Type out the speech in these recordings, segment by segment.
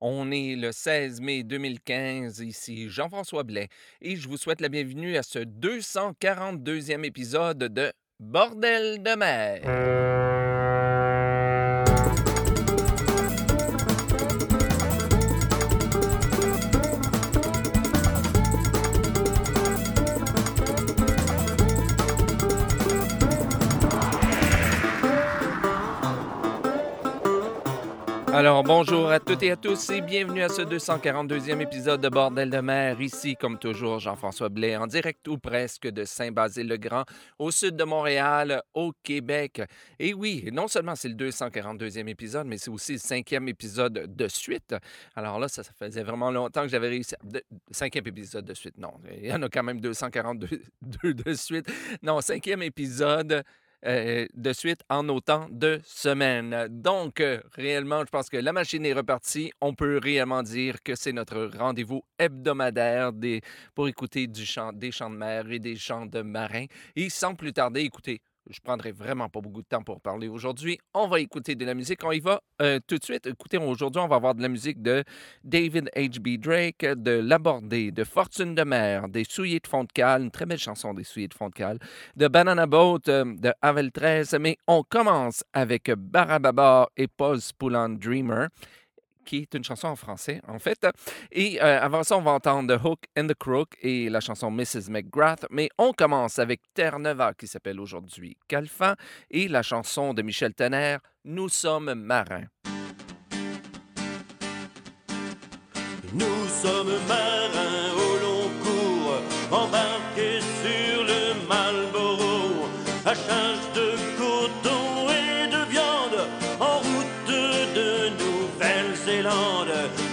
On est le 16 mai 2015, ici Jean-François Blais, et je vous souhaite la bienvenue à ce 242e épisode de Bordel de mer. Alors bonjour à toutes et à tous et bienvenue à ce 242e épisode de Bordel de mer. Ici, comme toujours, Jean-François Blais en direct ou presque de Saint-Basile-le-Grand, au sud de Montréal, au Québec. Et oui, non seulement c'est le 242e épisode, mais c'est aussi le cinquième épisode de suite. Alors là, ça, faisait vraiment longtemps que j'avais réussi. Cinquième épisode de suite, non. Il y en a quand même 242 de suite. Non, cinquième épisode. Euh, de suite en autant de semaines. Donc, euh, réellement, je pense que la machine est repartie. On peut réellement dire que c'est notre rendez-vous hebdomadaire des, pour écouter des chants de mer et des chants de marins. Et sans plus tarder, écoutez, je prendrai vraiment pas beaucoup de temps pour parler aujourd'hui. On va écouter de la musique. On y va euh, tout de suite. Écoutez, aujourd'hui, on va avoir de la musique de David H.B. Drake, de Labordé, de Fortune de mer, des Souliers de fond de cale, une très belle chanson des Souliers de fond de cale, de Banana Boat, euh, de Havel 13. Mais on commence avec Barababa et Paul Spoulan Dreamer qui est une chanson en français, en fait. Et euh, avant ça, on va entendre The Hook and the Crook et la chanson Mrs. McGrath. Mais on commence avec Terre-Neuve, qui s'appelle aujourd'hui Calfan, et la chanson de Michel Tenner, Nous sommes marins. Nous sommes marins au long cours, embarqués sur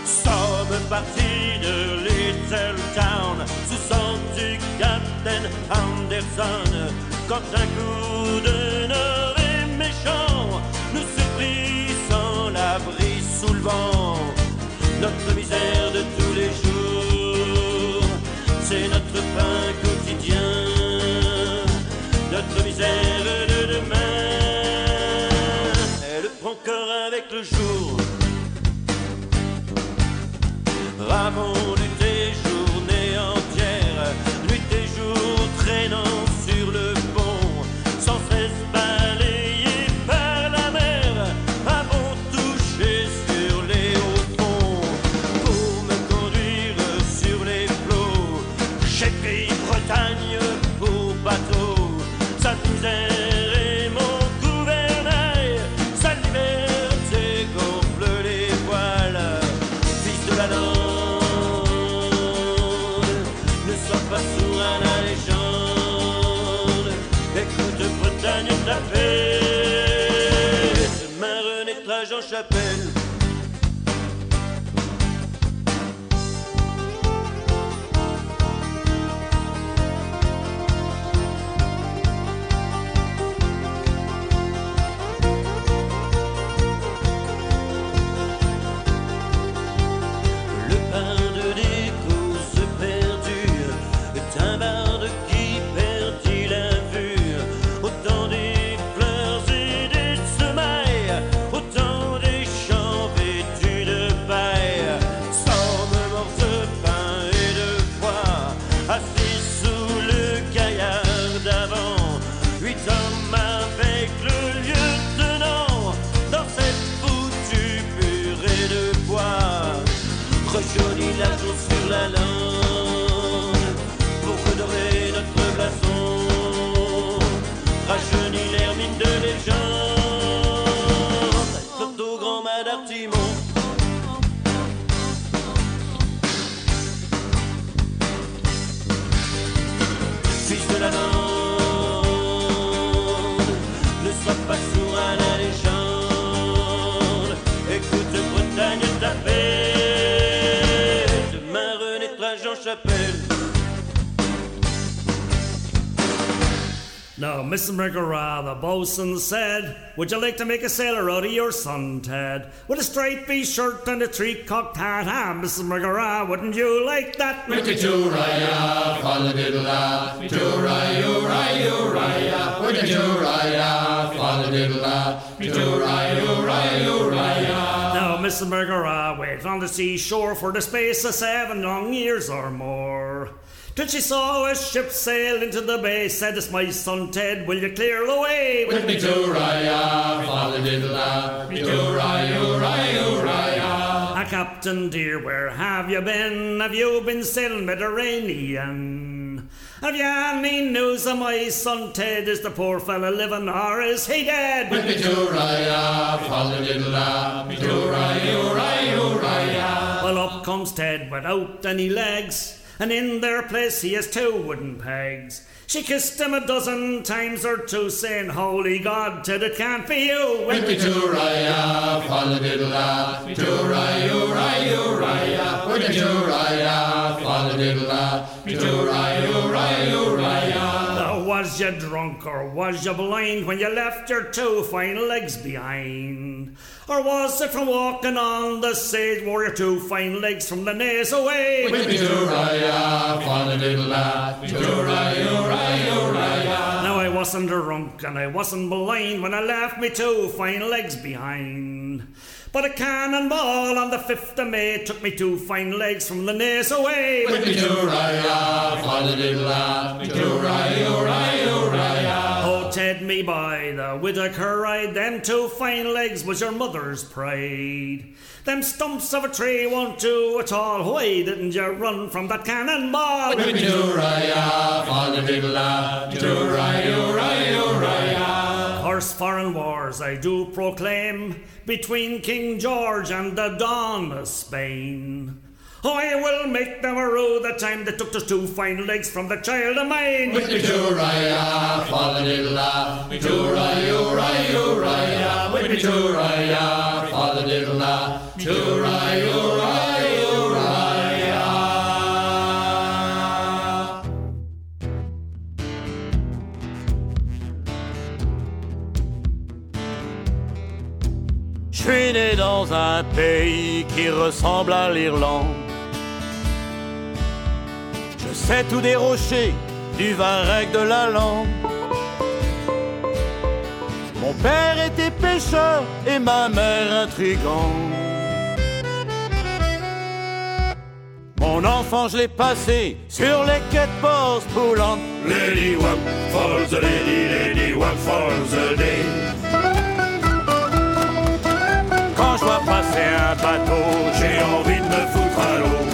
Sommes partis de Little Town, sous sang du Captain Anderson, quand un coup de est méchant, nous surprit sans l'abri sous le vent. Notre misère de tous les jours, c'est notre pain quotidien. Notre misère de demain, elle prend corps avec le jour. l'amore Now, Mrs. McGrath, the bosun said, Would you like to make a sailor out of your son, Ted? With a striped V shirt and a three cocked hat, ah, Mrs. McGrath, wouldn't you like that? Witty tooraya, falladiddle-da, tooraya-uraya-uraya, witty tooraya, falladiddle-da, tooraya-uraya-uraya. Now, Mrs. McGrath waited on the seashore for the space of seven long years or more. Till she saw a ship sail into the bay, said, It's my son Ted, will you clear away? With me to Raya, father diddle me to Raya, Raya, Raya. Ah, Captain dear, where have you been? Have you been sailing Mediterranean? Have you any news of my son Ted? Is the poor fella living or is he dead? With me to Raya, father diddle me to Raya, Raya, Raya. Well, up comes Ted without any legs, and in their place he has two wooden pegs. She kissed him a dozen times or two, saying, Holy God, Ted, it can't be you. With me to Raya, father diddle da, me to Raya, Raya, Raya. With me to Raya, father me to Raya, Raya. Now, was you drunk or was you blind when you left your two fine legs behind? Or was it from walking on the stage wore your two fine legs from the knees away? With me to Raya, father diddle da, me to Raya, Raya, Raya. Now I wasn't drunk and I wasn't blind when I left me two fine legs behind. But a cannonball on the 5th of May took me two fine legs from the knees away. With me to Raya, father diddle da, me to Raya, Raya, Raya. Oh, Ted, me by the Whittaker ride, them two fine legs was your mother's pride. Them stumps of a tree won't do at all. Why didn't you run from that cannonball? With me to Raya, father diddle da, me to Raya, Raya, Raya. Horse foreign wars I do proclaim between King George and the Don of Spain. I will make them rue the time they took those two fine legs from the child of mine. With me Uriah, Faladilla, with Uriah, Uriah, Uriah, with me Uriah, Faladilla, Uriah, Uriah, Uriah. Je suis né dans un pays qui ressemble à l'Irlande Je sais tout des rochers, du varech de la langue. Mon père était pêcheur et ma mère intrigante. Mon enfant, je l'ai passé sur les quais de Ports Boulantes. Lady Wap falls a lady, lady Wap falls a day. Quand je vois passer un bateau, J'ai envie de me foutre à l'eau.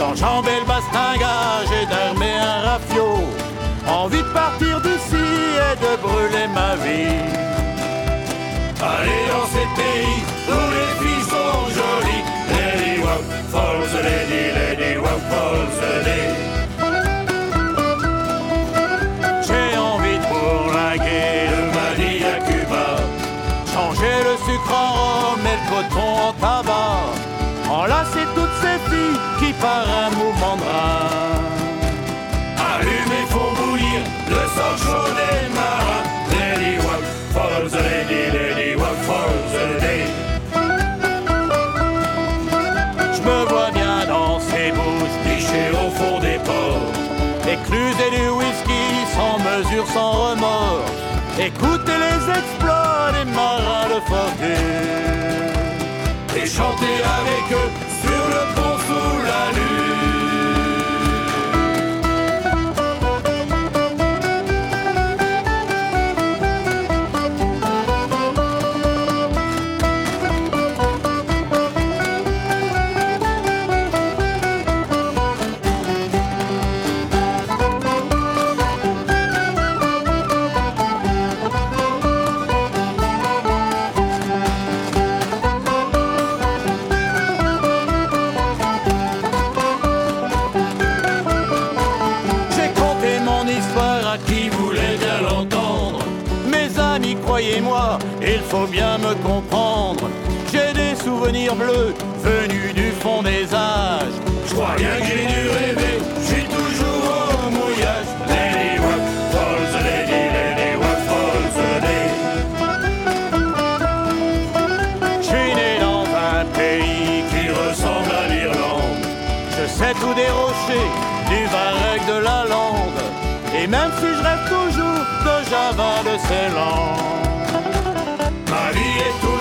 D'enjamber le bastingage et d'armer un rafio. Envie de partir d'ici et de brûler ma vie. Aller dans ces pays où les filles sont jolies. Lady Wap falls lady, lady Wap falls a mesure, sans remords. Écouter les exploits des marins de fortune. et chanter avec eux sur le pont sous la lune. Faut bien me comprendre. J'ai des souvenirs bleus venus du fond des âges. Je crois bien que j'ai dû rêver, je suis toujours au mouillage. Lady Wap falls lady, lady Wap falls. Je suis né dans un pays Qui ressemble à l'Irlande. Je sais tout des rochers, du varech de la lande. Et même si je rêve toujours de Java de Ceylan. Ma vie est toujours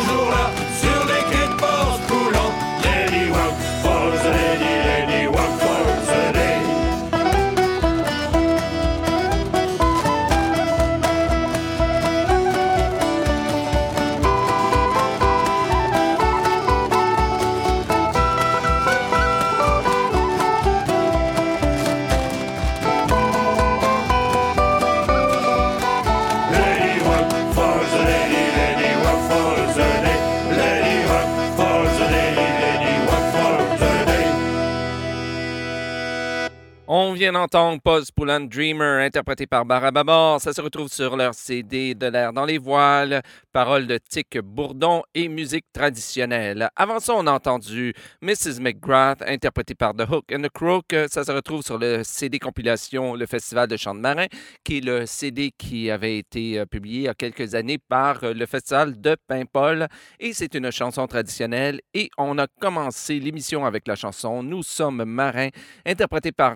vient d'entendre Pause Poulan Dreamer, interprété par Barababor. Ça se retrouve sur leur CD De l'air dans les voiles, paroles de Tic Bourdon et musique traditionnelle. Avant ça, on a entendu Mrs. McGrath, interprétée par The Hook and the Crook. Ça se retrouve sur le CD compilation Le Festival de Chant de Marin, qui est le CD qui avait été euh, publié il y a quelques années par euh, le Festival de Paimpol. Et c'est une chanson traditionnelle. Et on a commencé l'émission avec la chanson Nous sommes marins, interprétée par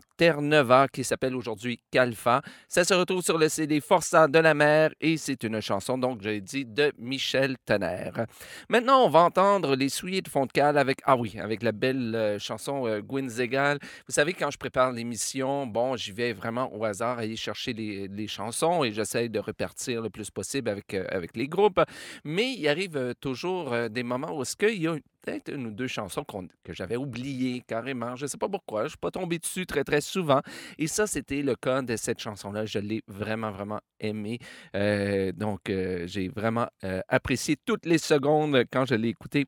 Qui s'appelle aujourd'hui Calfa. Ça se retrouve sur le CD Forçat de la mer et c'est une chanson, donc, j'ai dit, de Michel Tonnerre. Maintenant, on va entendre les souliers de fond de cale avec, ah oui, avec la belle euh, chanson euh, Gwyn. Vous savez, quand je prépare l'émission, bon, j'y vais vraiment au hasard aller chercher les, chansons et j'essaie de repartir le plus possible avec, euh, avec les groupes. Mais il arrive euh, toujours des moments où est-ce qu'il y a peut-être une ou deux chansons que j'avais oubliées carrément. Je ne sais pas pourquoi. Je ne suis pas tombé dessus très, très souvent. Et ça, c'était le cas de cette chanson-là. Je l'ai vraiment, vraiment aimée. Euh, donc, euh, j'ai vraiment euh, apprécié toutes les secondes quand je l'ai écoutée.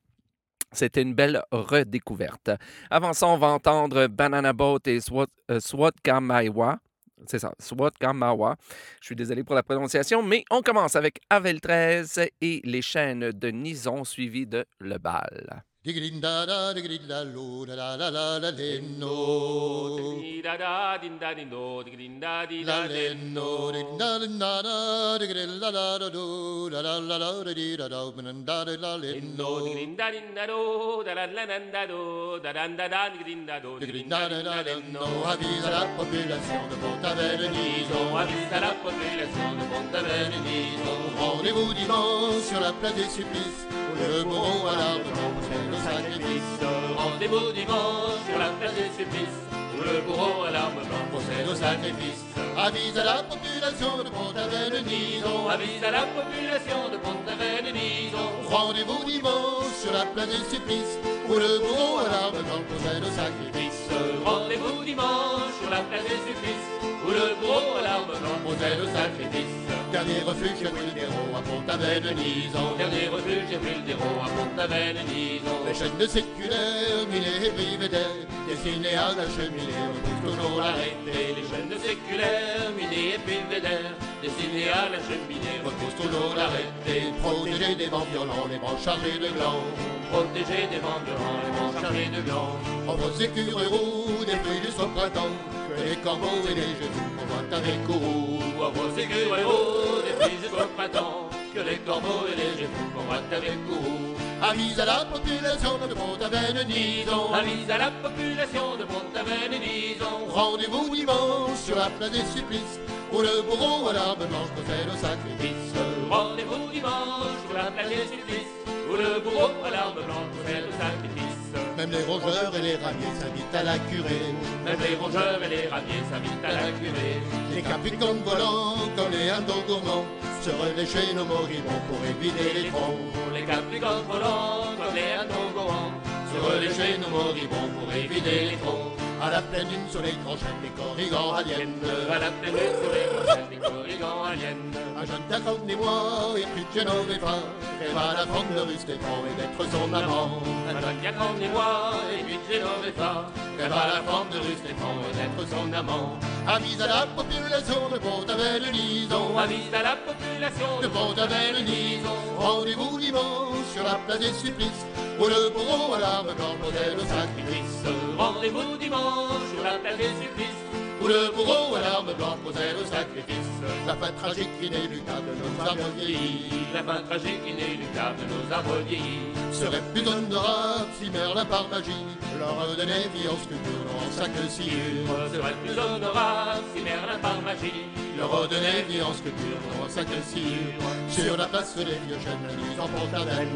C'était une belle redécouverte. Avant ça, on va entendre Banana Boat et Swat, euh, Swatkamawa. C'est ça, Swatkamawa. Je suis désolé pour la prononciation, mais on commence avec Avel 13 et les chaînes de Nison suivies de Le Bal. Digrididalo, da do, la la la la da di da da, banandada, la lenno. Digridindada, da avise à la population de Pont-Aven-Nison. Avise à la population de. Rendez-vous dimanche sur la place des supplices, le bourreau à l'arbre Rendez-vous dimanche sur la place des supplices, où le bourreau à l'arme blanche procède au sacrifice. Avise à la population de Pont-Aven-Nison. Avise à la population de Pont-Aven-Nison. Rendez-vous dimanche sur la place des supplices, où le bourreau à l'arbre blanc procède au sacrifice. Rendez-vous dimanche sur la place des supplices, où le bourreau à l'arme blanche procède au sacrifice. Dernier refuge chez Wildero à Pont-Aven-Nison. Dernier refuge et Buldero à Pont-Aven-Nison. Les chaînes de séculaires, minés et brivédaires, destinés à l'acheminer, repoussent toujours l'arrêté. Les jeunes de séculaires, minés et pulvédaires, destinés à la cheminée, repoussent toujours l'arrêté. Protégés des vents violents, les branches chargées de glands. Protégés des vents violents, les vents chargés de blanc. En vos sécureux des fruits du printemps, les corbeaux et les genoux envoient avec courroux. Ou à vos sécures héros, des filles jusqu'au printemps, que les corbeaux et les gémeaux combattent avec courroux. Avise à la population de Pont-Aven-Nison. Avise à la population de Pont-Aven-Nison. Rendez-vous dimanche sur la place des supplices, où le bourreau à l'arme blanche procède au sacrifice. Rendez-vous dimanche sur la place des supplices, où le bourreau à l'arme blanche procède au sacrifice. Même les rongeurs et les ramiers s'invitent à la curée. Même les rongeurs et les ramiers s'invitent à la curée. Les capricornes volants, comme les gourmands, se relaient chez nos moribonds pour éviter les troncs. Les capricornes volants, comme les goans, se relaient chez nos moribonds pour éviter les troncs. À la pleine lune sur les chênes, les corrigans aliènes. À la pleine lune sur les prochaines, les corrigans aliens. Un jeune d'Athènes et moi, et de Genoveva, rêve à la femme de Rustépan et d'être son amant. Un jeune qui a grandi moi, et puis Genoveva, rêve à la forme de Rustépan et d'être son amant. Avise à la population de Pont-Aven-Nison. Avise à la population de Pont-Aven-Nison. Rendez-vous dimanche sur la place des supplices, où le bourreau à l'arme procède au sacrifice. Rendez-vous dimanche sur la place des supplices, Où le bourreau à l'arme blanche procède au sacrifice. La fin tragique inéluctable de nos arbres vieillis La fin tragique inéluctable de nos arbres vieillis serait plus honorable si Merlin par magie leur redonnait vie en sculpture en sac de sciure. serait plus honorable si Merlin par magie Leur redonnait vie en sculpture en sac de sciure. Sur la place des vieux chênes, mis en Pont-Aven.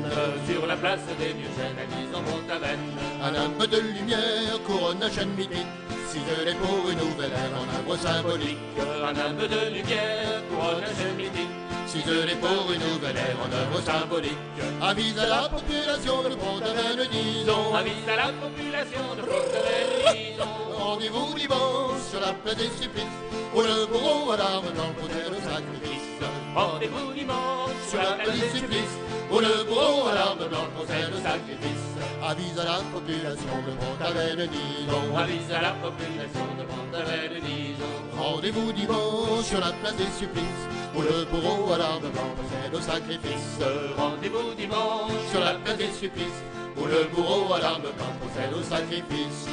sur la place des vieux chênes à en Pont-Aven. Un âme de lumière couronne la chaîne mythique, ciselée pour une nouvelle ère en arbre symbolique. Un âme de lumière couronne jeune mythique. Ciselée pour une nouvelle ère en œuvre symbolique. Avise à la population de Pont-Aven-Nison. Avise à la population de Pont-Aven-Nison. Rendez-vous dimanche sur la place des supplices, où le bourreau à l'arme blanche procède au sacrifice. Rendez-vous dimanche Sur la place des supplices, où le bourreau à l'arme blanche procède au sacrifice. avise à la population de Pont-Aven-Nison. Avise à la population de Pont-Aven-Nison. Rendez-vous dimanche sur la place des supplices, où le bourreau à l'arme blanche procède au sacrifice. Rendez-vous dimanche Sur la place des supplices, où le bourreau à l'arme blanche procède au sacrifice.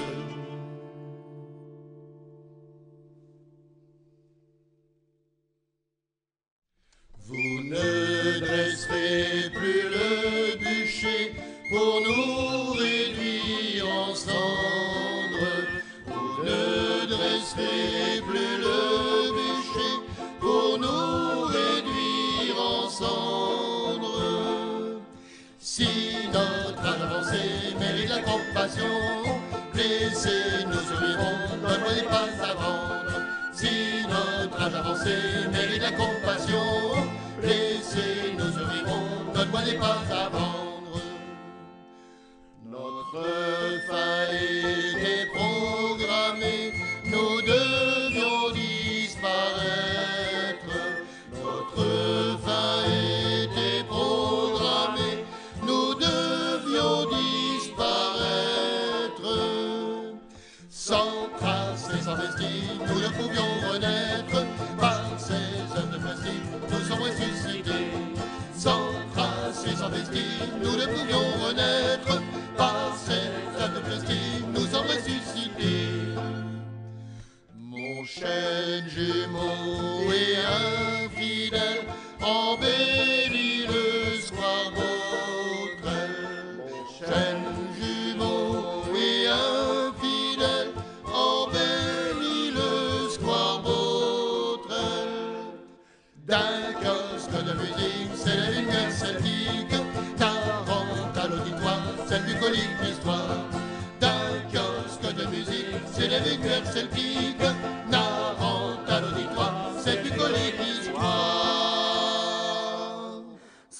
Vous ne dresserez plus le bûcher pour nous réduire en cendres. Vous ne dresserez plus le bûcher pour nous réduire en cendres. Si notre âge avancé mérite la compassion, blessés nous survivrons, notre n'est pas à vendre. Si notre âge avancé mérite la compassion, notre voix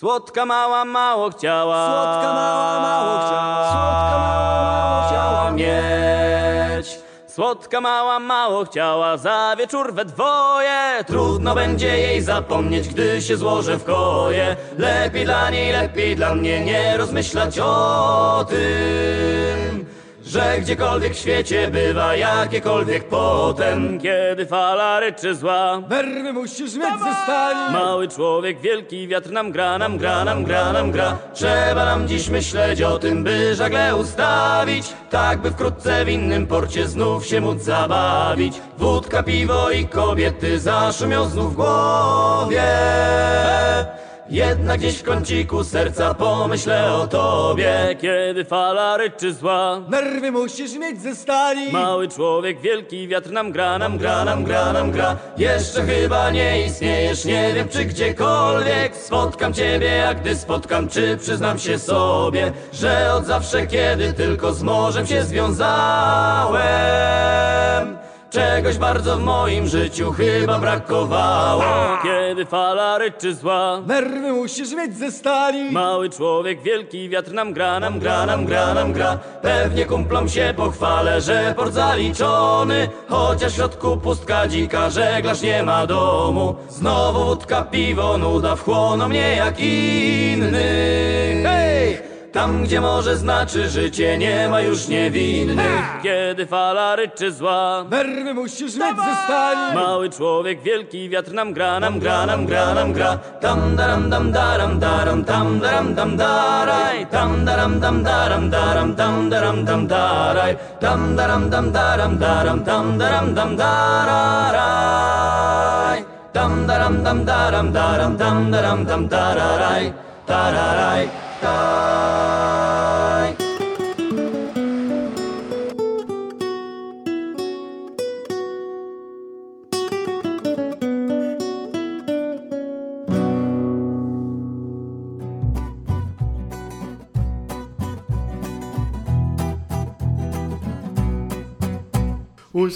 Słodka mała mało chciała. Słodka mała mało chciała. Słodka mała mało chciała mieć. Słodka mała mało chciała za wieczór we dwoje. Trudno będzie jej zapomnieć, gdy się złożę w koje. Lepiej dla niej, lepiej dla mnie nie rozmyślać o tym. Że gdziekolwiek w świecie bywa jakiekolwiek potem. Kiedy fala ryczy zła Nerwy musisz mieć ze stali. Mały człowiek, wielki wiatr nam gra, nam gra, nam gra, nam gra. Trzeba nam dziś myśleć o tym, by żagle ustawić Tak by wkrótce w innym porcie znów się móc zabawić. Wódka, piwo i kobiety zaszumią znów w głowie jednak gdzieś w kąciku serca pomyślę o tobie. Kiedy fala ryczy zła Nerwy musisz mieć ze stali. Mały człowiek, wielki wiatr nam gra, nam gra, nam gra, nam gra. Jeszcze chyba nie istniejesz, nie wiem czy gdziekolwiek. Spotkam ciebie, jak gdy spotkam, czy przyznam się sobie Że od zawsze, kiedy tylko z morzem się związałem Czegoś bardzo w moim życiu chyba brakowało. Kiedy fala ryczy zła Nerwy musisz mieć ze stali. Mały człowiek, wielki wiatr nam gra, nam gra, nam gra, nam gra. Pewnie kumplom się pochwalę, że port zaliczony. Chociaż w środku pustka dzika, żeglarz nie ma domu. Znowu wódka, piwo, nuda wchłoną mnie jak inny. Hej! Tam, gdzie morze znaczy życie, nie ma już niewinnych Kiedy fala ryczy zła Nerwy musisz mieć ze stali Mały człowiek, wielki wiatr nam gra, nam gra, nam gra, nam gra. Tam daram dam daram daram tam daram dam daraj. Tam daram dam daram daram tam daram dam daraj. Tam daram dam daram daram tam daram dam dararaj. Tam daram dam daram daram tam daram dam dararaj. Tararaj.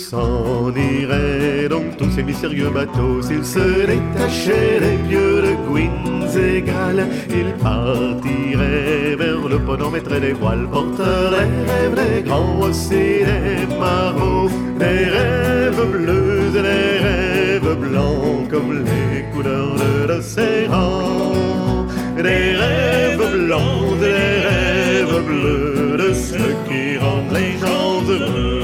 S'en iraient donc tous ces mystérieux bateaux S'ils se détachaient des vieux de Galles Ils partiraient vers le pôle, en mettraient des voiles Porteraient rêves des grands aussi des marauds Des rêves bleus et des rêves blancs Comme les couleurs de l'océan Des rêves blancs des rêves bleus de ce qui rend les gens heureux.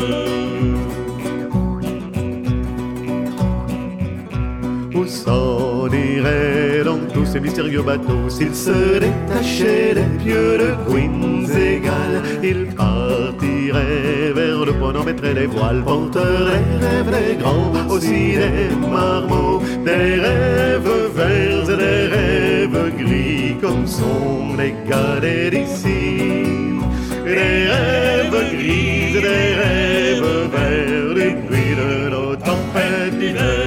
Mystérieux bateaux S'ils se détachaient des pieux de Queen's-Égal Ils partiraient vers le pont, en mettraient les voiles Porteurs des rêves des grands, aussi des marmots Des rêves verts et des rêves gris Comme sont les cadets d'ici Des rêves gris des rêves verts Du bruit de nos tempêtes d'hiver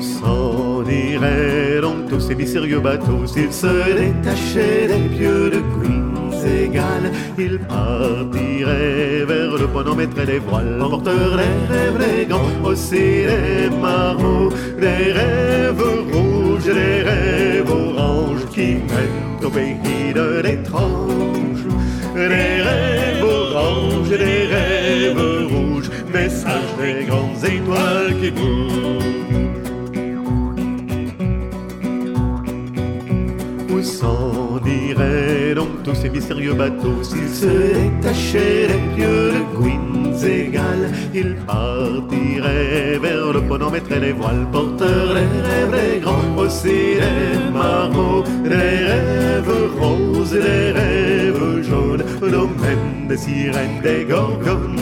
S'en donc tous ces mystérieux bateaux. S'ils se détachaient des pieux de Queen's-Égal Ils partiraient vers le pont, en mettraient les voiles. Porteurs des rêves les grands, aussi des marmots Des rêves rouges des rêves oranges Qui mènent au pays de l'étrange. Des rêves oranges des rêves rouges Message des grandes étoiles qui bougent tous ces mystérieux bateaux. S'ils se détachaient des pieux de Queen's-Égal Ils partiraient vers le pont, en mettraient les voiles Porteurs des rêves des grands, aussi des Des rêves roses et des rêves jaunes Nous mènent des sirènes, des gorgones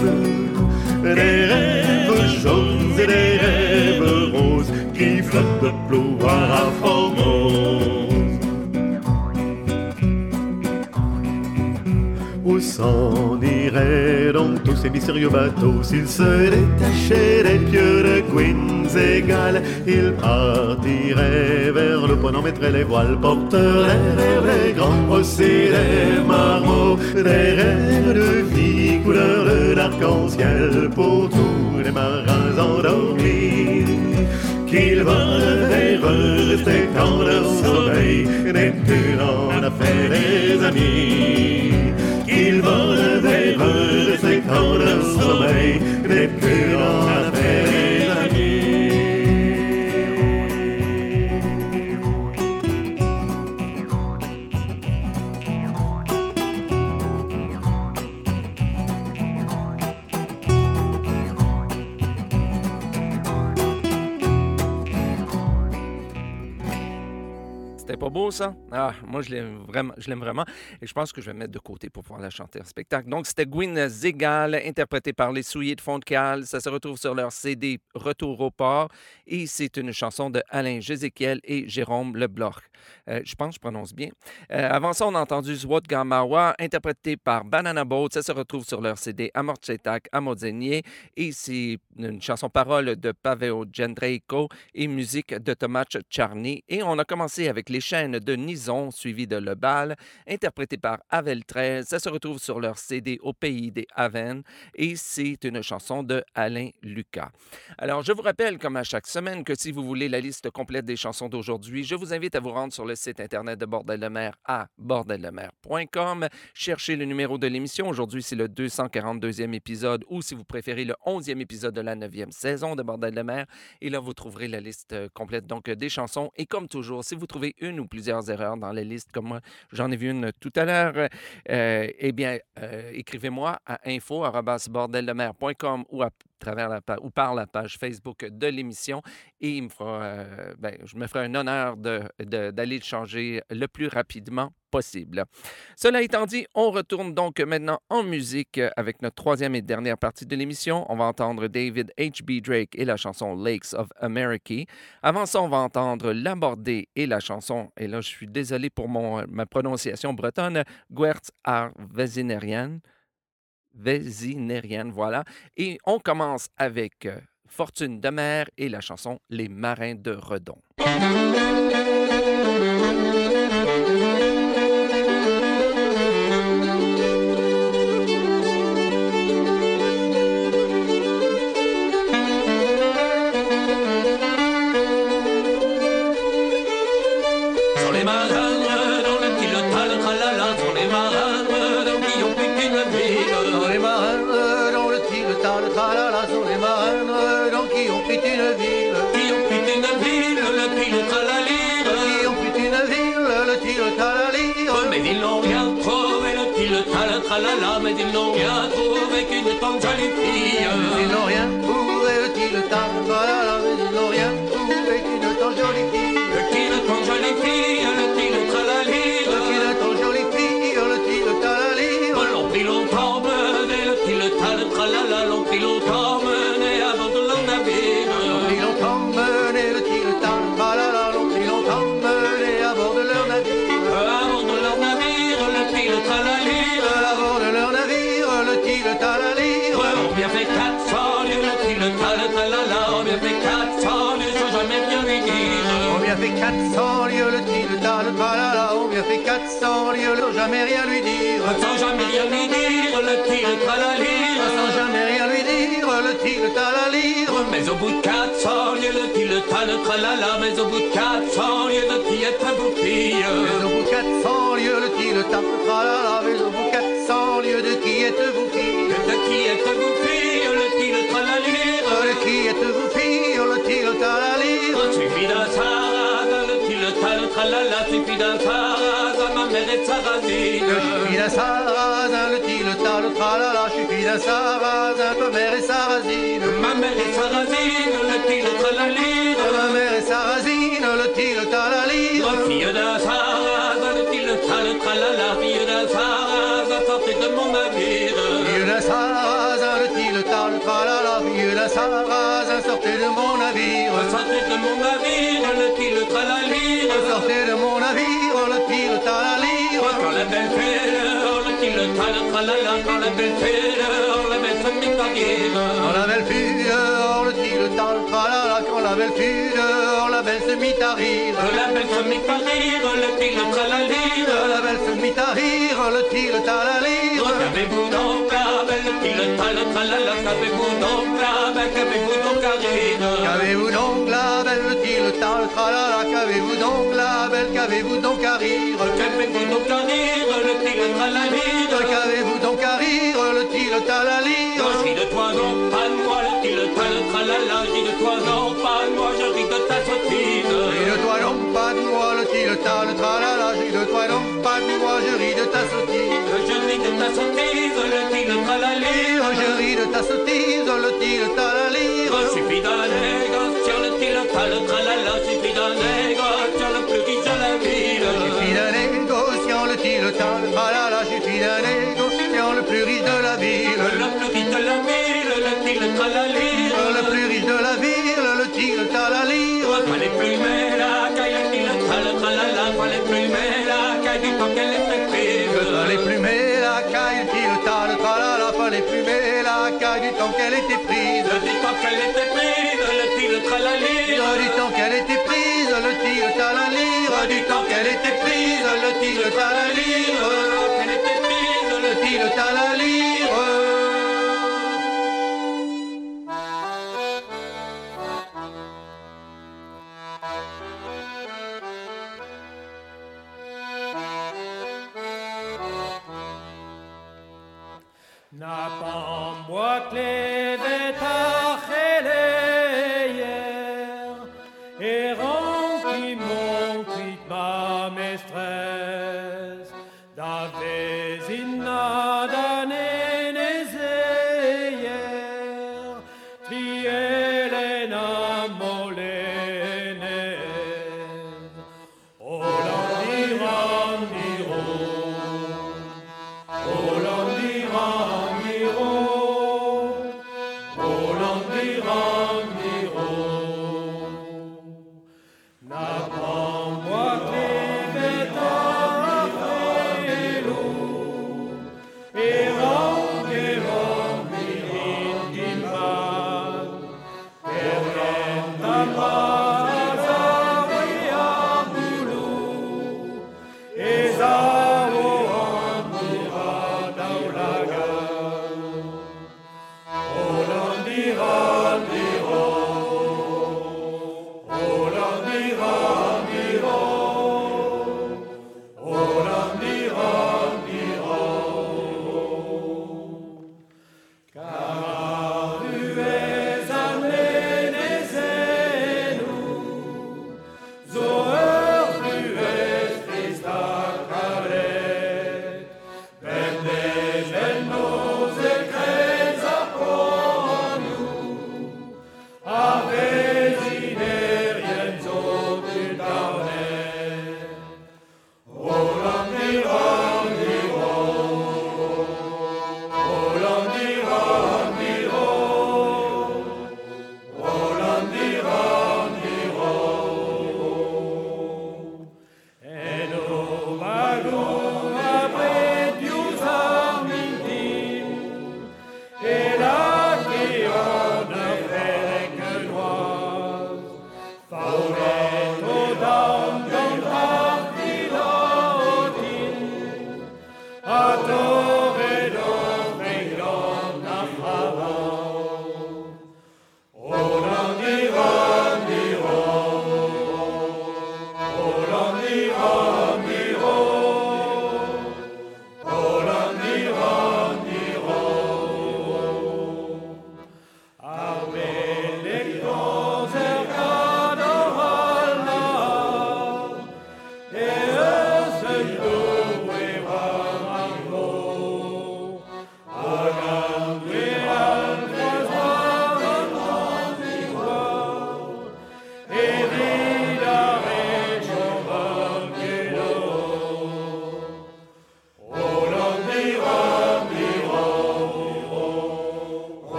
Des rêves jaunes et des rêves mystérieux bateaux S'ils se détachaient des pieux de Queen's-Égal Ils partiraient vers le pont, en mettraient les voiles Porteurs des rêves les grands, aussi des marmots Des rêves de vie, couleur d'arc-en-ciel Pour tous les marins endormis Qu'ils volent et rester dans leur sommeil Neptune en a fait des amis Qu'ils et rester dans leur sommeil Neptune en a fait des amis C'était pas beau, ça? Ah, moi, je l'aime vraiment, je l'aime vraiment. Et je pense que je vais me mettre de côté pour pouvoir la chanter en spectacle. Donc, c'était Gwyn Zégal, interprété par les Souliers de Fontecal. Ça se retrouve sur leur CD Retour au port. Et c'est une chanson de Alain Jézéchiel et Jérôme Lebloch. Euh, je pense que je prononce bien. Euh, avant ça, on a entendu Zwot Gamawa, interprété par Banana Boat. Ça se retrouve sur leur CD Amorcetak Amodzenye. Et c'est une chanson parole de Pavel Jendreiko et musique de Thomas Charny. Et on a commencé avec Les chaînes de Suivi de Le Bal, interprété par Avel 13. Ça se retrouve sur leur CD Au pays des Avennes. Et c'est une chanson de Alain Lucas. Alors, je vous rappelle, comme à chaque semaine, que si vous voulez la liste complète des chansons d'aujourd'hui, je vous invite à vous rendre sur le site Internet de Bordel de mer à bordeldemer.com. Cherchez le numéro de l'émission. Aujourd'hui, c'est le 242e épisode ou, si vous préférez, le 11e épisode de la 9e saison de Bordel de mer. Et là, vous trouverez la liste euh, complète donc des chansons. Et comme toujours, si vous trouvez une ou plusieurs erreurs dans la liste, comme moi, j'en ai vu une tout à l'heure, euh, eh bien, euh, écrivez-moi à info.bordeldemer.com ou à travers la ou par la page Facebook de l'émission et euh, ben, je me ferai un honneur de- de- d'aller le changer le plus rapidement possible. Cela étant dit, on retourne donc maintenant en musique avec notre troisième et dernière partie de l'émission. On va entendre David H.B. Drake et la chanson Lakes of America. Avant ça, on va entendre L'Abordé et la chanson, et là je suis désolé pour mon, ma prononciation bretonne, Guertz ar Vezinerian. Vézinérienne, voilà. Et on commence avec euh, Fortune de mer et la chanson Les marins de Redon. 400 lieues, le petit, le ta, le tralala, on bien fait 400 lieues sans jamais rien lui bien fait 400 lieues, le petit, le ta, le tralala. On bien fait 400 lieues, leur jamais rien lui dire. Sans jamais rien lui dire, le petit, le tralali, Sans jamais le le talali. Mais au bout de 400 lieues, le petit, le le tralala, mais au bout de 400 lieues, le petit est un fille. Mais au bout de 400 lieues, le petit, le le tralala. Mais au bout de 400 lieues, de qui êtes-vous fille De qui êtes-vous fille, le petit, le tralali, De qui êtes-vous fille, le petit, le talali. Suffit d'un sarrasin, le petit, le ta, le tralala, suffit d'un sarrasin, ma mère est sarrasine. Je suis d'un sarrasin, tralala. Je suis d'un sarrasin, ta mère est sarrasine. Ma mère est sarrasine, le tralali, Ma mère est sarrasine, le le talali. Fille d'un sarrasin, le le tralala, fille d'un sarrasin, sortez de mon navire. Fille d'un sarrasin, le le tralala. Fille d'un sarrasin, sortez de mon navire. Sortez de mon navire, le petit, le tralali, Sortez de mon le ta, le belle l'heure, la belle. Quand la belle dehors, le petit, le Quand la belle fut dehors, la belle se mit à rire. La belle se met à rire, le petit, le tralali, La belle se mit à rire, le petit, le talali. Qu'avez-vous donc la belle, le le ta, le tralala, qu'avez-vous donc la belle, qu'avez-vous donc à rire Qu'avez-vous donc la belle, le le ta, le tralala. Qu'avez-vous donc la belle, qu'avez-vous donc à rire? Qu'avez-vous donc à rire, le petit, le tralali Qu'avez-vous donc à rire, le le talali Je ris de toi, de moi, tralala, je ris de toi, non pas de moi, je ris de ta sottise. Ris de toi non pas de moi, le petit, le ta, le tralala. Je ris de toi non pas de moi, je ris de ta sottise. Je ris de ta sottise, le petit, le tralali. Je ris de ta sottise, le petit, le talali. Suffit d'un négociant, le petit, le ta, le tralala, suffit d'un négociant, le plus riche de la ville. Suffit d'un négociant, le petit, le ta, le tralala. Suffit d'un négociant, le plus riche de la ville. Le plus riche de la ville, le petit, le tralali. Temps qu'elle était prise. Du temps qu'elle était prise, le petit, le tralali. Du temps qu'elle était prise, le petit, le. Du temps qu'elle était prise, le petit, le. Qu'elle était prise, le Le petit, le talali.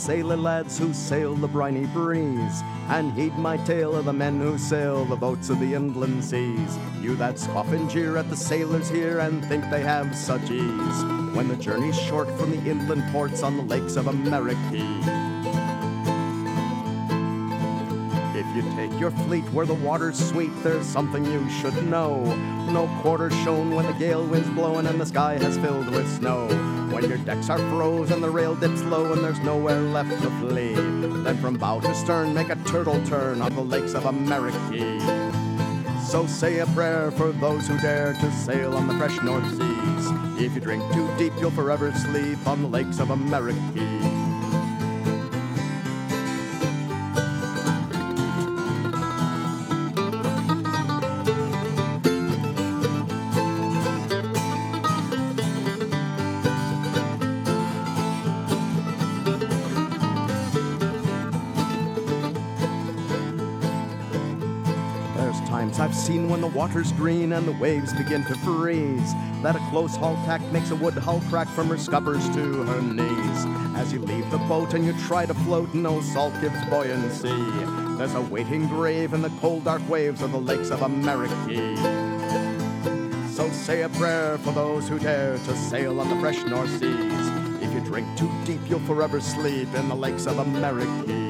Sailor lads who sail the briny breeze, and heed my tale of the men who sail the boats of the inland seas. You that scoff and jeer at the sailors here and think they have such ease, when the journey's short from the inland ports on the lakes of America. If you take your fleet where the water's sweet, there's something you should know. No quarter shown when the gale wind's blowing and the sky has filled with snow. When your decks are froze and the rail dips low and there's nowhere left to flee. Then from bow to stern make a turtle turn on the lakes of America. So say a prayer for those who dare to sail on the fresh North Seas. If you drink too deep, you'll forever sleep on the lakes of America. Water's green and the waves begin to freeze. That a close haul tack makes a wood hull crack from her scuppers to her knees. As you leave the boat and you try to float, no salt gives buoyancy. There's a waiting grave in the cold dark waves of the lakes of America. So say a prayer for those who dare to sail on the fresh North Seas. If you drink too deep, you'll forever sleep in the lakes of America.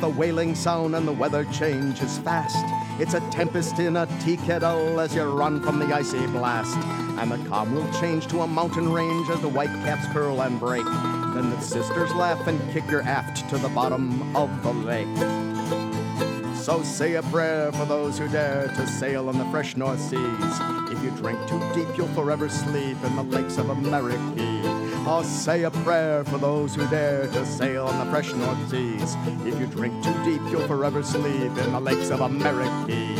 With a wailing sound and the weather changes fast. It's a tempest in a tea kettle as you run from the icy blast. And the calm will change to a mountain range as the white caps curl and break. Then the sisters laugh and kick your aft to the bottom of the lake. So say a prayer for those who dare to sail on the fresh North Seas. If you drink too deep, you'll forever sleep in the lakes of America. Oh, say a prayer for those who dare to sail on the fresh North Seas. If you drink too deep, you'll forever sleep in the lakes of America.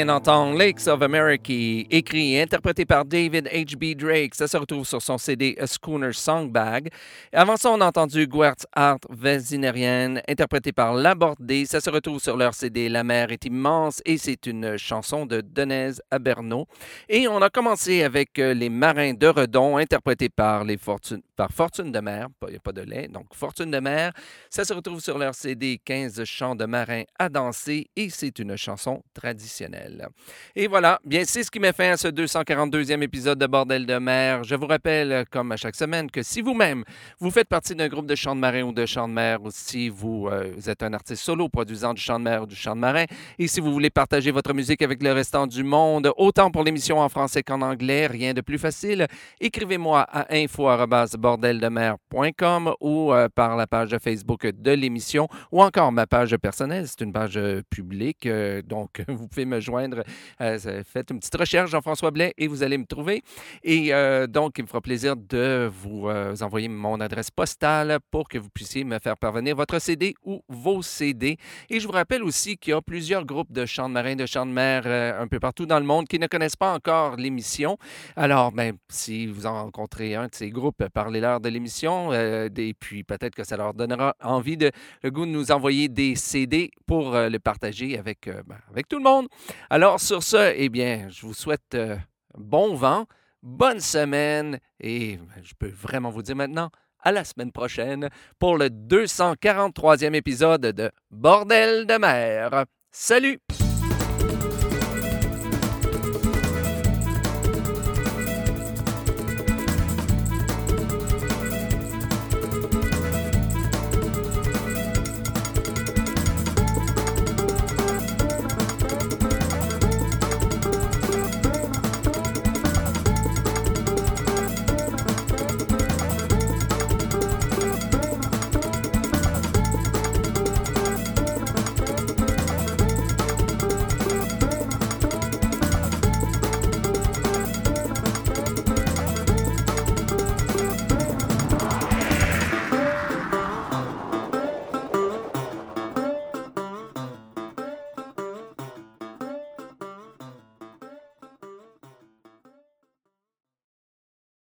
Vient d'entendre Lakes of America, écrit et interprété par David H.B. Drake. Ça se retrouve sur son CD A Schooner Songbag. Avant ça, on a entendu Guertz Art Vésinérienne, interprété par Labordé. Ça se retrouve sur leur CD La mer est immense et c'est une chanson de Denise Aberno. Et on a commencé avec euh, Les Marins de Redon, interprété par, Fortune, par Fortune de mer. Il n'y a pas de lait, donc Fortune de mer. Ça se retrouve sur leur CD 15 chants de marins à danser et c'est une chanson traditionnelle. Et voilà, bien c'est ce qui met fin à ce 242e épisode de Bordel de mer. Je vous rappelle, comme à chaque semaine, que si vous-même, vous faites partie d'un groupe de chants de marin ou de chants de mer, ou si vous, euh, êtes un artiste solo produisant du chant de mer ou du chant de marin, et si vous voulez partager votre musique avec le restant du monde, autant pour l'émission en français qu'en anglais, rien de plus facile, écrivez-moi à info.bordeldemer.com ou euh, par la page Facebook de l'émission ou encore ma page personnelle. C'est une page euh, publique, donc vous pouvez me joindre. Euh, faites une petite recherche, Jean-François Blais, et vous allez me trouver. Et euh, donc, il me fera plaisir de vous, euh, envoyer mon adresse postale pour que vous puissiez me faire parvenir votre CD ou vos CD. Et je vous rappelle aussi qu'il y a plusieurs groupes de chants de marins, de chants de mer un peu partout dans le monde qui ne connaissent pas encore l'émission. Alors, ben, si vous en rencontrez un de ces groupes, parlez-leur de l'émission. et puis, peut-être que ça leur donnera envie de le goût de nous envoyer des CD pour le partager avec, ben, avec tout le monde. Alors, sur ce, eh bien, je vous souhaite euh, bon vent, bonne semaine et ben, je peux vraiment vous dire maintenant à la semaine prochaine pour le 243e épisode de Bordel de mer. Salut!